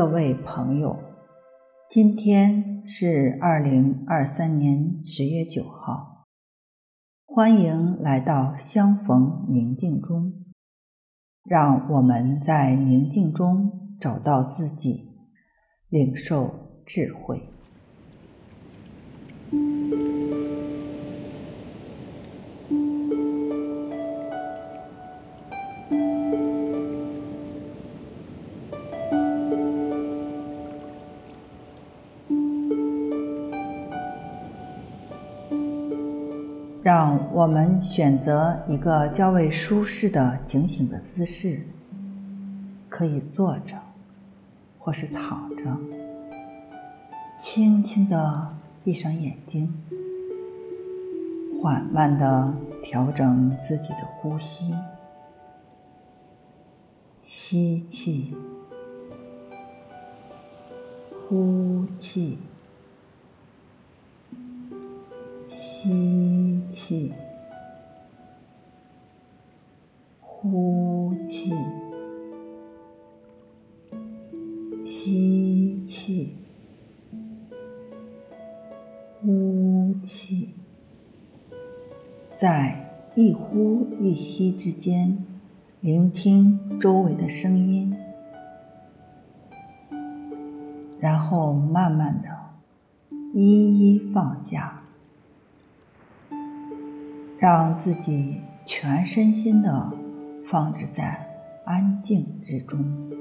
各位朋友，今天是二零二三年十月九号，欢迎来到相逢宁静中，让我们在宁静中找到自己，领受智慧。让我们选择一个较为舒适的警醒的姿势，可以坐着，或是躺着，轻轻地闭上眼睛，缓慢地调整自己的呼吸，吸气，呼气。在一呼一吸之间，聆听周围的声音，然后慢慢的一一放下。让自己全身心的放置在安静之中。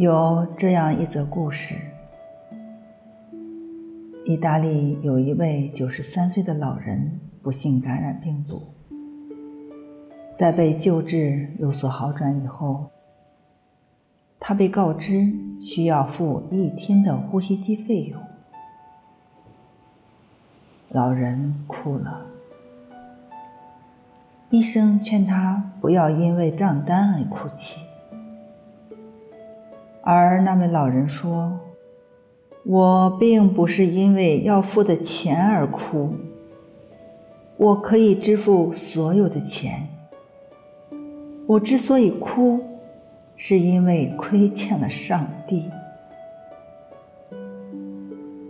有这样一则故事：意大利有一位九十三岁的老人不幸感染病毒，在被救治有所好转以后，他被告知需要付一天的呼吸机费用。老人哭了，医生劝他不要因为账单而哭泣。而那位老人说：“我并不是因为要付的钱而哭，我可以支付所有的钱。我之所以哭，是因为亏欠了上帝。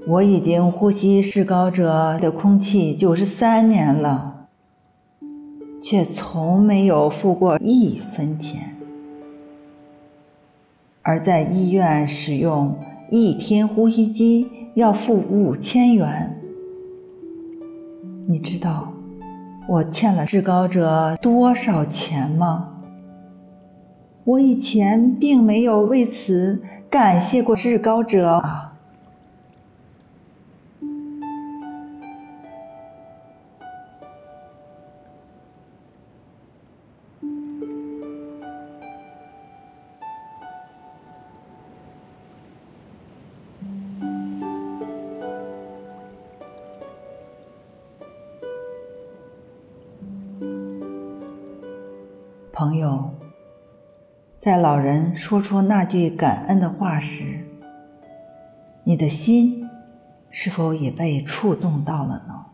我已经呼吸至高者的空气九十三年了，却从没有付过一分钱。”而在医院使用一天呼吸机要付五千元，你知道我欠了至高者多少钱吗？我以前并没有为此感谢过至高者啊。朋友，在老人说出那句感恩的话时，你的心是否也被触动到了呢？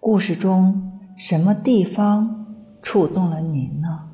故事中什么地方触动了您呢？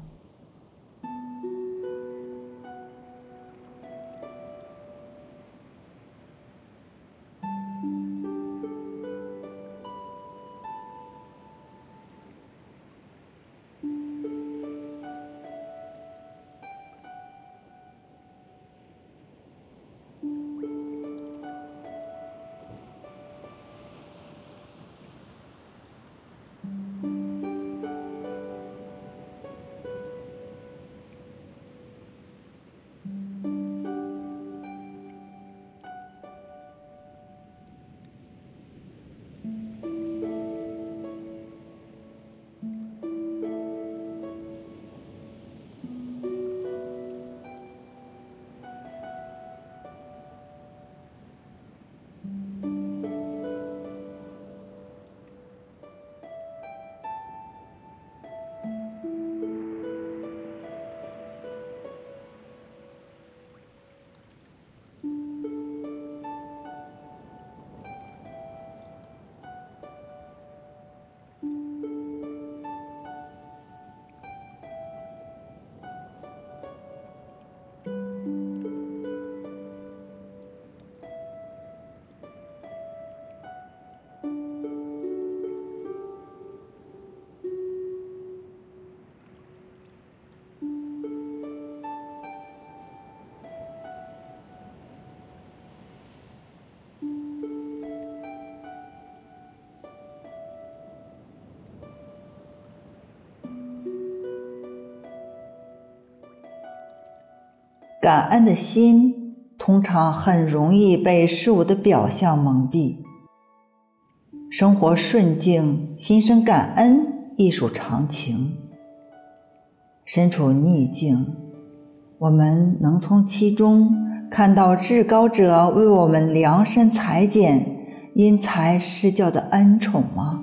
感恩的心通常很容易被事物的表象蒙蔽。生活顺境，心生感恩，亦属常情。身处逆境，我们能从其中看到至高者为我们量身裁剪、因材施教的恩宠吗？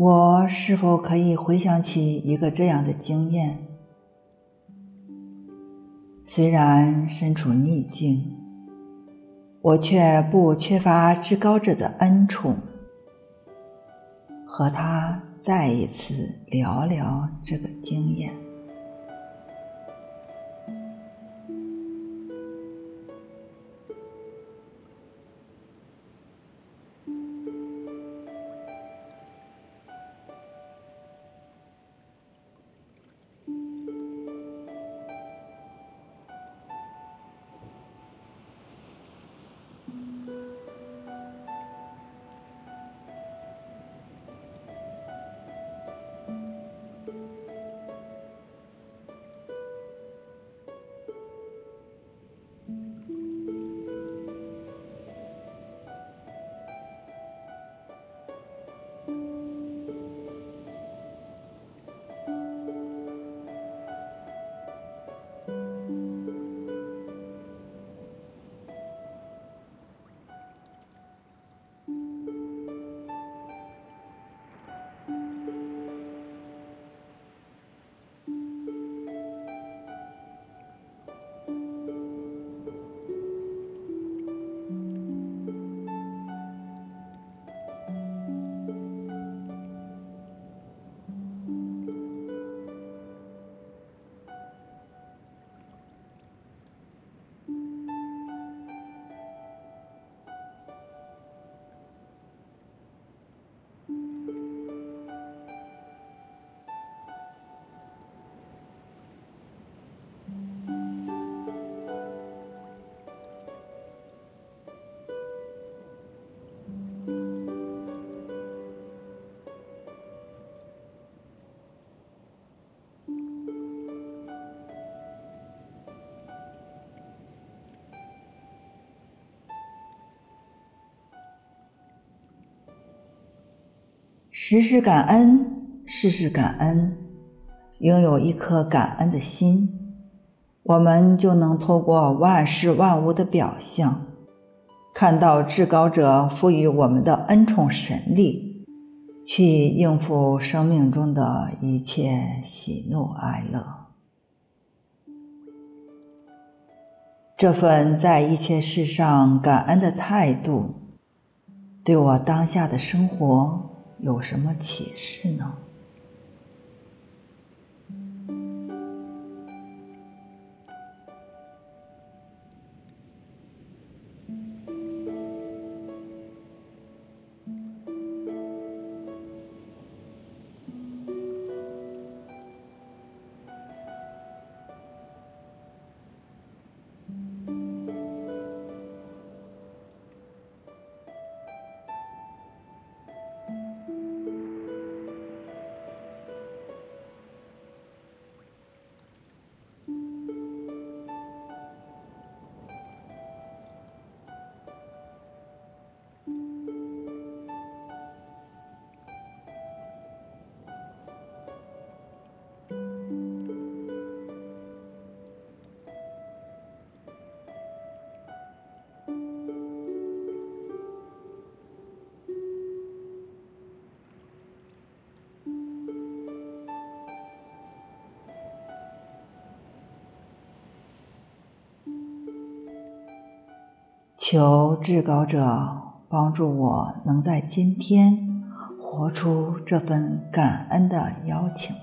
我是否可以回想起一个这样的经验？虽然身处逆境，我却不缺乏至高者的恩宠。和他再一次聊聊这个经验。时时感恩，事事感恩，拥有一颗感恩的心，我们就能透过万事万物的表象，看到至高者赋予我们的恩宠神力，去应付生命中的一切喜怒哀乐。这份在一切事上感恩的态度，对我当下的生活有什么启示呢？求至高者帮助我，能在今天活出这份感恩的邀请。